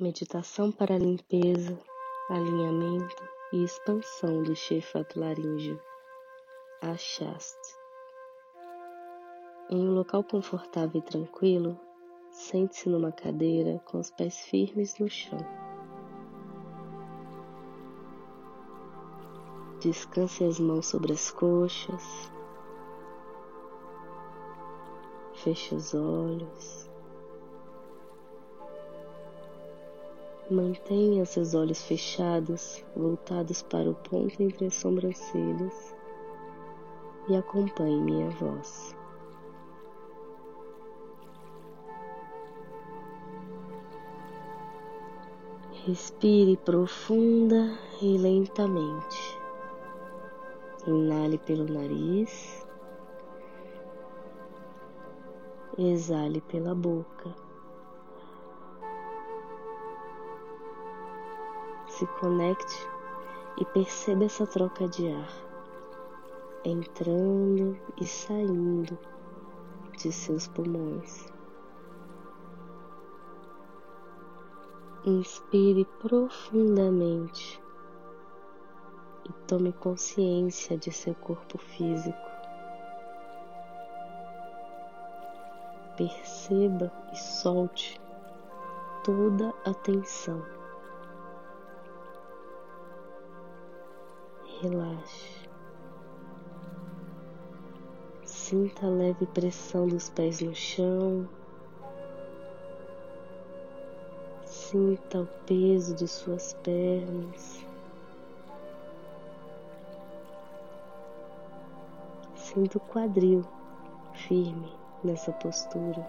Meditação para limpeza, alinhamento e expansão do Shefat laríngeo, Ashast. Em um local confortável e tranquilo, sente-se numa cadeira com os pés firmes no chão. Descanse as mãos sobre as coxas. Feche os olhos. Mantenha seus olhos fechados, voltados para o ponto entre as sobrancelhas e acompanhe minha voz. Respire profunda e lentamente. Inale pelo nariz, exale pela boca. Se conecte e perceba essa troca de ar entrando e saindo de seus pulmões. Inspire profundamente e tome consciência de seu corpo físico. Perceba e solte toda a tensão. Relaxe. Sinta a leve pressão dos pés no chão. Sinta o peso de suas pernas. Sinta o quadril firme nessa postura.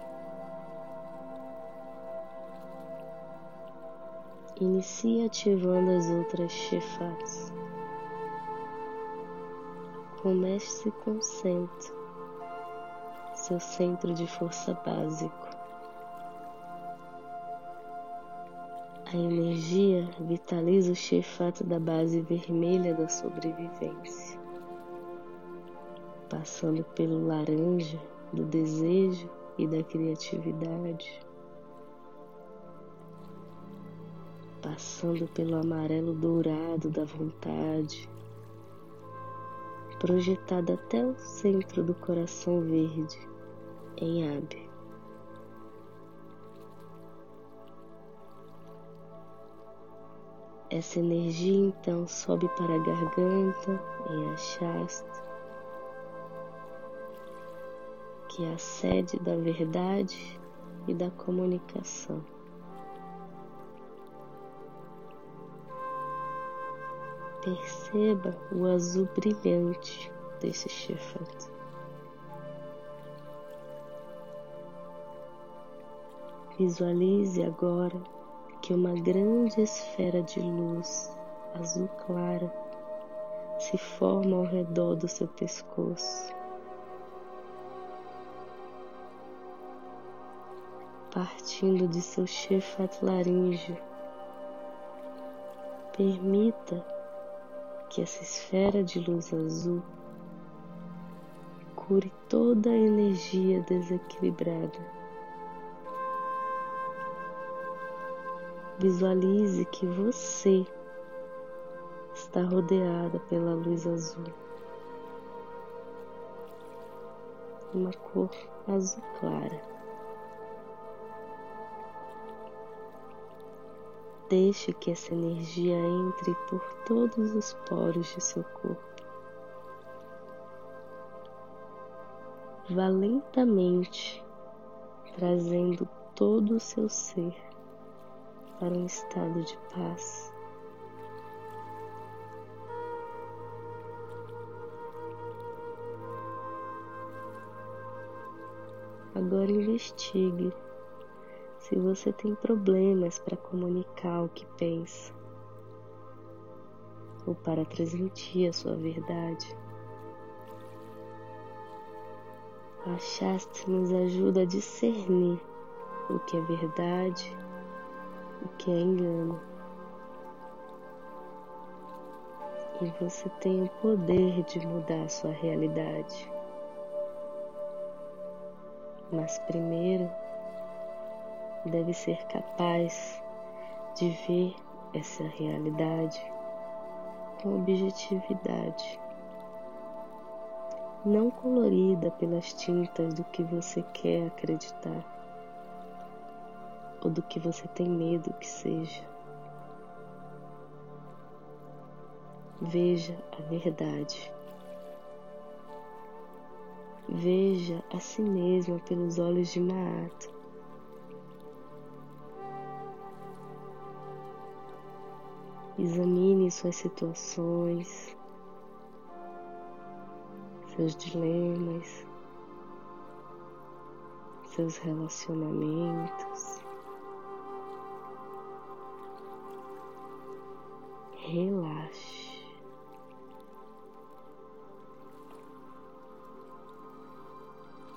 Inicie ativando as outras chefats. Comece com o centro, seu centro de força básico. A energia vitaliza o chefato da base vermelha da sobrevivência, passando pelo laranja do desejo e da criatividade, passando pelo amarelo dourado da vontade projetada até o centro do coração verde, em Abe. Essa energia então sobe para a garganta em Achasta, que é a sede da verdade e da comunicação. Perceba o azul brilhante desse chifre. Visualize agora que uma grande esfera de luz azul clara se forma ao redor do seu pescoço. Partindo de seu chefat laríngeo, permita que essa esfera de luz azul cure toda a energia desequilibrada. Visualize que você está rodeada pela luz azul, uma cor azul clara. Deixe que essa energia entre por todos os poros de seu corpo. Vá lentamente trazendo todo o seu ser para um estado de paz. Agora investigue se você tem problemas para comunicar o que pensa ou para transmitir a sua verdade. A Shasta nos ajuda a discernir o que é verdade, o que é engano. E você tem o poder de mudar a sua realidade. Mas primeiro deve ser capaz de ver essa realidade com objetividade, não colorida pelas tintas do que você quer acreditar ou do que você tem medo que seja. Veja a verdade. Veja a si mesma pelos olhos de Maat. Examine suas situações, seus dilemas, seus relacionamentos. Relaxe.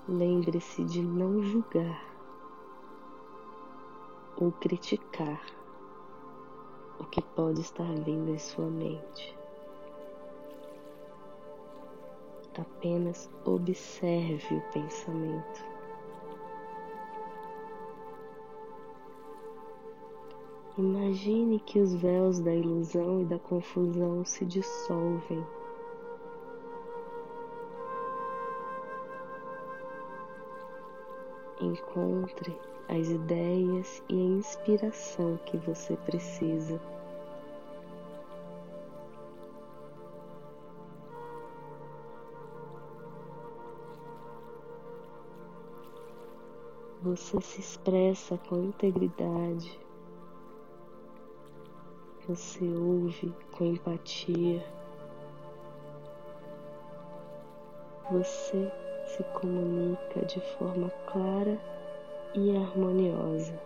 Lembre-se de não julgar ou criticar o que pode estar vindo em sua mente. Apenas observe o pensamento. Imagine que os véus da ilusão e da confusão se dissolvem Encontre as ideias e a inspiração que você precisa. Você se expressa com integridade. Você ouve com empatia. Você se comunica de forma clara e harmoniosa.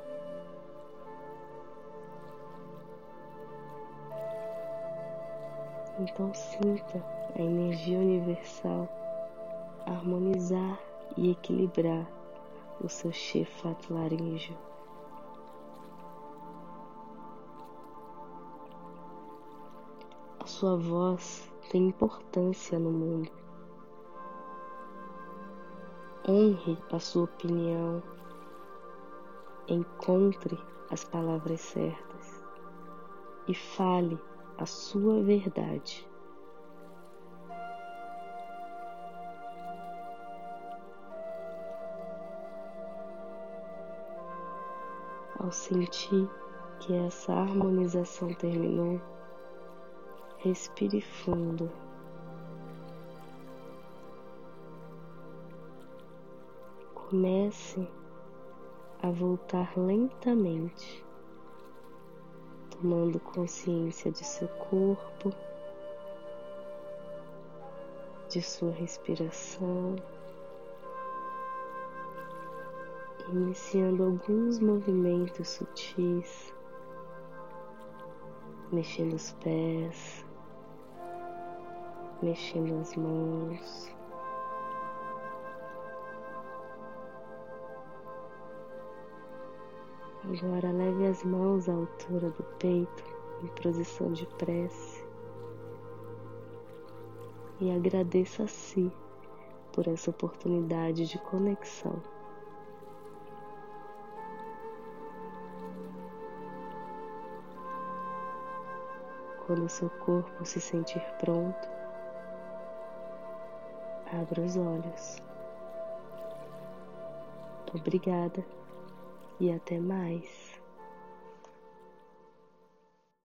Então sinta a energia universal harmonizar e equilibrar o seu Shefat laríngeo. A sua voz tem importância no mundo honre a sua opinião, encontre as palavras certas e fale a sua verdade. Ao sentir que essa harmonização terminou, respire fundo. Comece a voltar lentamente, tomando consciência de seu corpo, de sua respiração, iniciando alguns movimentos sutis, mexendo os pés, mexendo as mãos. Agora leve as mãos à altura do peito em posição de prece e agradeça a si por essa oportunidade de conexão. Quando seu corpo se sentir pronto, abra os olhos. Obrigada e até mais.